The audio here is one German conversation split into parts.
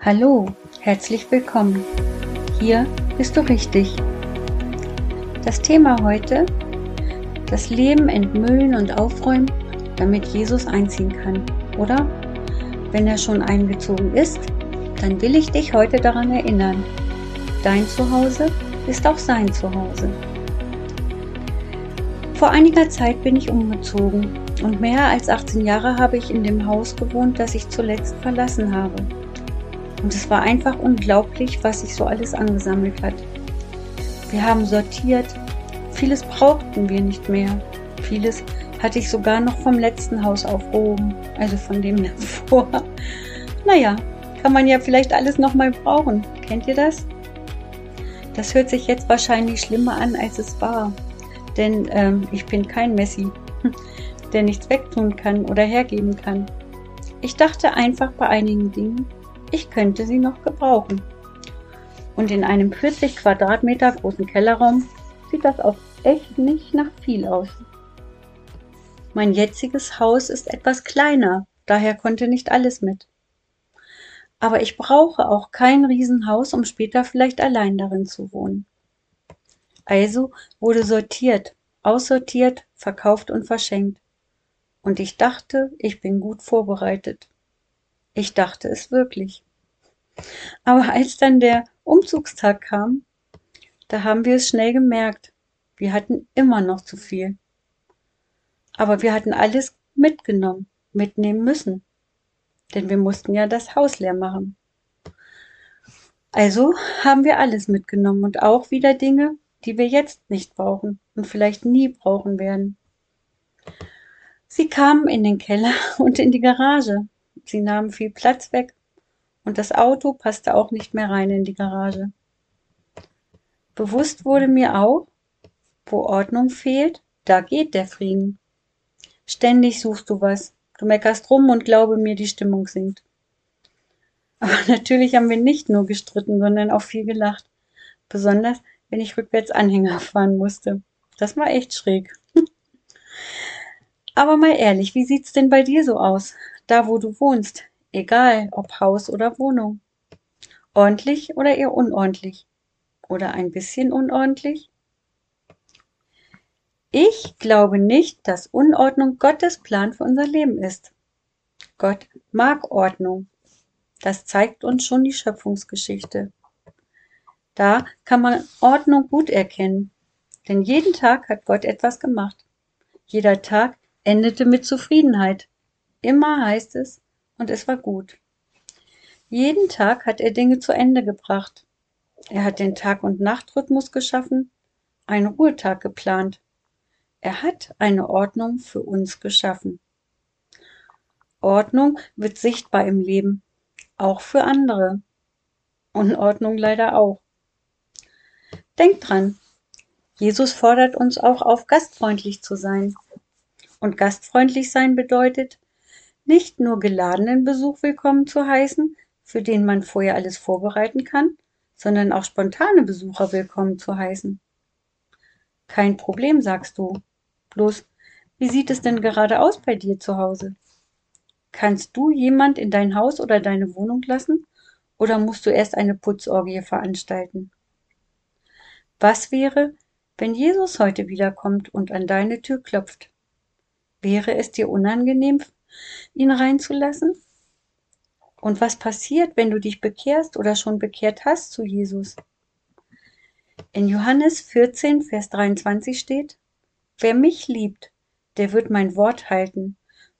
Hallo, herzlich willkommen. Hier bist du richtig. Das Thema heute, das Leben entmüllen und aufräumen, damit Jesus einziehen kann. Oder wenn er schon eingezogen ist, dann will ich dich heute daran erinnern. Dein Zuhause ist auch sein Zuhause. Vor einiger Zeit bin ich umgezogen und mehr als 18 Jahre habe ich in dem Haus gewohnt, das ich zuletzt verlassen habe. Und es war einfach unglaublich, was sich so alles angesammelt hat. Wir haben sortiert, vieles brauchten wir nicht mehr. Vieles hatte ich sogar noch vom letzten Haus aufgehoben, also von dem davor. Naja, kann man ja vielleicht alles nochmal brauchen. Kennt ihr das? Das hört sich jetzt wahrscheinlich schlimmer an, als es war. Denn ähm, ich bin kein Messi, der nichts wegtun kann oder hergeben kann. Ich dachte einfach bei einigen Dingen, ich könnte sie noch gebrauchen. Und in einem 40 Quadratmeter großen Kellerraum sieht das auch echt nicht nach viel aus. Mein jetziges Haus ist etwas kleiner, daher konnte nicht alles mit. Aber ich brauche auch kein Riesenhaus, um später vielleicht allein darin zu wohnen. Also wurde sortiert, aussortiert, verkauft und verschenkt. Und ich dachte, ich bin gut vorbereitet. Ich dachte es wirklich. Aber als dann der Umzugstag kam, da haben wir es schnell gemerkt. Wir hatten immer noch zu viel. Aber wir hatten alles mitgenommen, mitnehmen müssen. Denn wir mussten ja das Haus leer machen. Also haben wir alles mitgenommen und auch wieder Dinge, die wir jetzt nicht brauchen und vielleicht nie brauchen werden. Sie kamen in den Keller und in die Garage Sie nahmen viel Platz weg und das Auto passte auch nicht mehr rein in die Garage. Bewusst wurde mir auch, wo Ordnung fehlt, da geht der Frieden. Ständig suchst du was. Du meckerst rum und glaube mir, die Stimmung sinkt. Aber natürlich haben wir nicht nur gestritten, sondern auch viel gelacht. Besonders, wenn ich rückwärts Anhänger fahren musste. Das war echt schräg. Aber mal ehrlich, wie sieht's denn bei dir so aus? Da wo du wohnst, egal ob Haus oder Wohnung. Ordentlich oder eher unordentlich? Oder ein bisschen unordentlich? Ich glaube nicht, dass Unordnung Gottes Plan für unser Leben ist. Gott mag Ordnung. Das zeigt uns schon die Schöpfungsgeschichte. Da kann man Ordnung gut erkennen, denn jeden Tag hat Gott etwas gemacht. Jeder Tag endete mit Zufriedenheit. Immer heißt es, und es war gut. Jeden Tag hat er Dinge zu Ende gebracht. Er hat den Tag- und Nachtrhythmus geschaffen, einen Ruhetag geplant. Er hat eine Ordnung für uns geschaffen. Ordnung wird sichtbar im Leben, auch für andere. Unordnung leider auch. Denkt dran, Jesus fordert uns auch auf, gastfreundlich zu sein. Und gastfreundlich sein bedeutet, nicht nur geladenen Besuch willkommen zu heißen, für den man vorher alles vorbereiten kann, sondern auch spontane Besucher willkommen zu heißen. Kein Problem, sagst du. Bloß, wie sieht es denn gerade aus bei dir zu Hause? Kannst du jemand in dein Haus oder deine Wohnung lassen? Oder musst du erst eine Putzorgie veranstalten? Was wäre, wenn Jesus heute wiederkommt und an deine Tür klopft? Wäre es dir unangenehm, ihn reinzulassen? Und was passiert, wenn du dich bekehrst oder schon bekehrt hast zu Jesus? In Johannes 14, Vers 23 steht, Wer mich liebt, der wird mein Wort halten,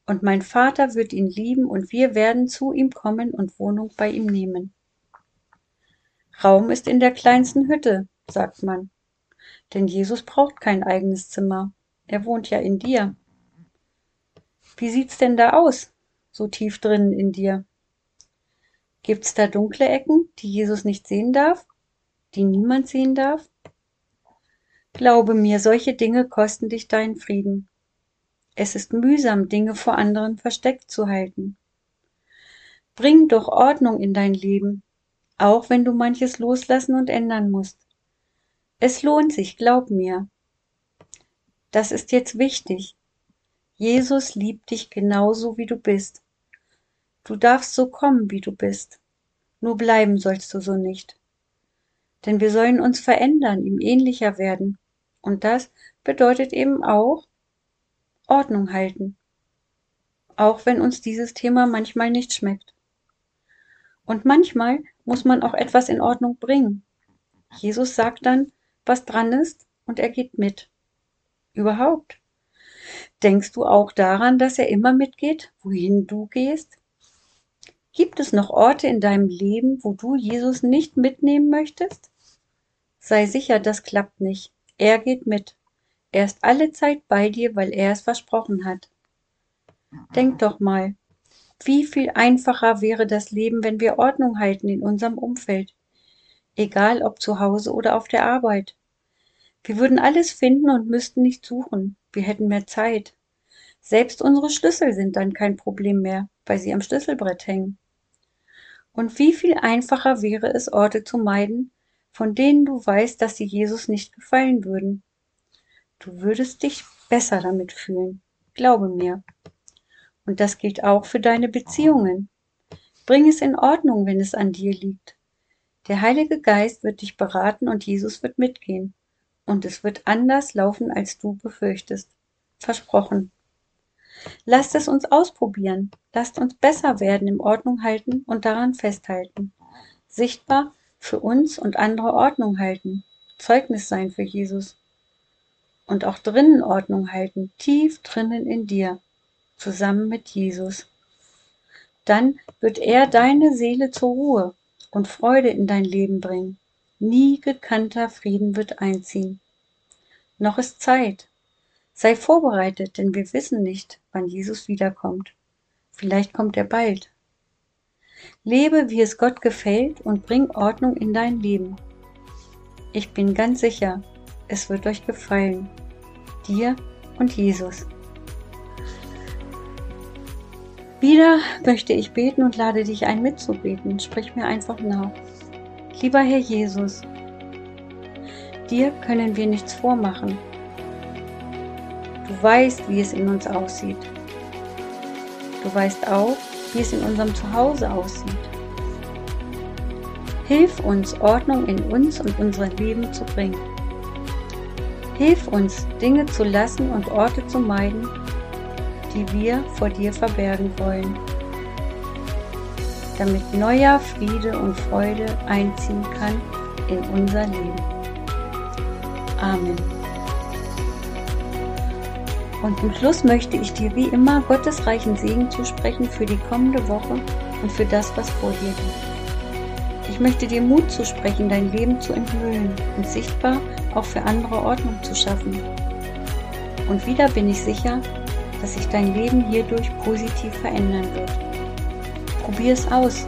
und mein Vater wird ihn lieben, und wir werden zu ihm kommen und Wohnung bei ihm nehmen. Raum ist in der kleinsten Hütte, sagt man. Denn Jesus braucht kein eigenes Zimmer. Er wohnt ja in dir. Wie sieht's denn da aus, so tief drinnen in dir? Gibt's da dunkle Ecken, die Jesus nicht sehen darf, die niemand sehen darf? Glaube mir, solche Dinge kosten dich deinen Frieden. Es ist mühsam, Dinge vor anderen versteckt zu halten. Bring doch Ordnung in dein Leben, auch wenn du manches loslassen und ändern musst. Es lohnt sich, glaub mir. Das ist jetzt wichtig. Jesus liebt dich genauso, wie du bist. Du darfst so kommen, wie du bist. Nur bleiben sollst du so nicht. Denn wir sollen uns verändern, ihm ähnlicher werden. Und das bedeutet eben auch Ordnung halten. Auch wenn uns dieses Thema manchmal nicht schmeckt. Und manchmal muss man auch etwas in Ordnung bringen. Jesus sagt dann, was dran ist, und er geht mit. Überhaupt. Denkst du auch daran, dass er immer mitgeht, wohin du gehst? Gibt es noch Orte in deinem Leben, wo du Jesus nicht mitnehmen möchtest? Sei sicher, das klappt nicht. Er geht mit. Er ist alle Zeit bei dir, weil er es versprochen hat. Denk doch mal, wie viel einfacher wäre das Leben, wenn wir Ordnung halten in unserem Umfeld, egal ob zu Hause oder auf der Arbeit. Wir würden alles finden und müssten nicht suchen. Wir hätten mehr Zeit. Selbst unsere Schlüssel sind dann kein Problem mehr, weil sie am Schlüsselbrett hängen. Und wie viel einfacher wäre es, Orte zu meiden, von denen du weißt, dass sie Jesus nicht gefallen würden. Du würdest dich besser damit fühlen. Glaube mir. Und das gilt auch für deine Beziehungen. Bring es in Ordnung, wenn es an dir liegt. Der Heilige Geist wird dich beraten und Jesus wird mitgehen. Und es wird anders laufen, als du befürchtest. Versprochen. Lasst es uns ausprobieren. Lasst uns besser werden, im Ordnung halten und daran festhalten. Sichtbar für uns und andere Ordnung halten. Zeugnis sein für Jesus. Und auch drinnen Ordnung halten, tief drinnen in dir, zusammen mit Jesus. Dann wird er deine Seele zur Ruhe und Freude in dein Leben bringen. Nie gekannter Frieden wird einziehen. Noch ist Zeit. Sei vorbereitet, denn wir wissen nicht, wann Jesus wiederkommt. Vielleicht kommt er bald. Lebe, wie es Gott gefällt und bring Ordnung in dein Leben. Ich bin ganz sicher, es wird euch gefallen. Dir und Jesus. Wieder möchte ich beten und lade dich ein mitzubeten. Sprich mir einfach nach. Lieber Herr Jesus, dir können wir nichts vormachen. Du weißt, wie es in uns aussieht. Du weißt auch, wie es in unserem Zuhause aussieht. Hilf uns, Ordnung in uns und unser Leben zu bringen. Hilf uns, Dinge zu lassen und Orte zu meiden, die wir vor dir verbergen wollen, damit neuer Friede und Freude einziehen kann in unser Leben. Amen. Und zum Schluss möchte ich dir wie immer Gottes reichen Segen zusprechen für die kommende Woche und für das, was vor dir liegt. Ich möchte dir Mut zusprechen, dein Leben zu enthüllen und sichtbar auch für andere Ordnung zu schaffen. Und wieder bin ich sicher, dass sich dein Leben hierdurch positiv verändern wird. Probier es aus